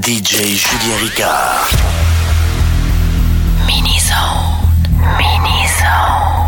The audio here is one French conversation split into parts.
DJ Julien Ricard. Mini-zone. Mini-zone.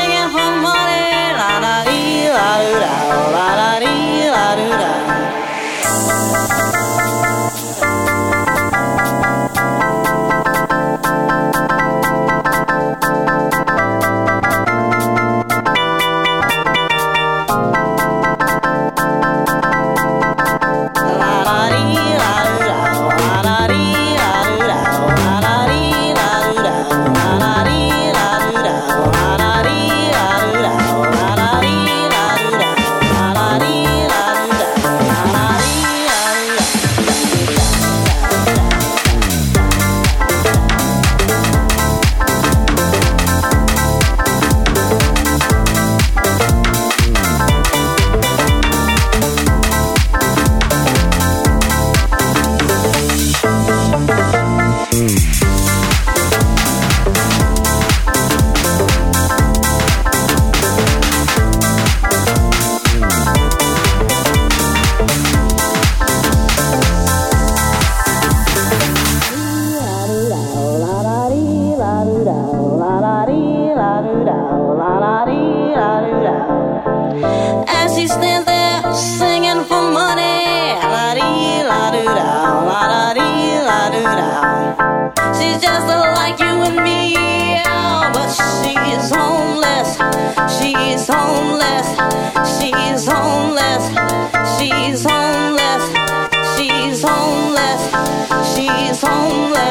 is homeless.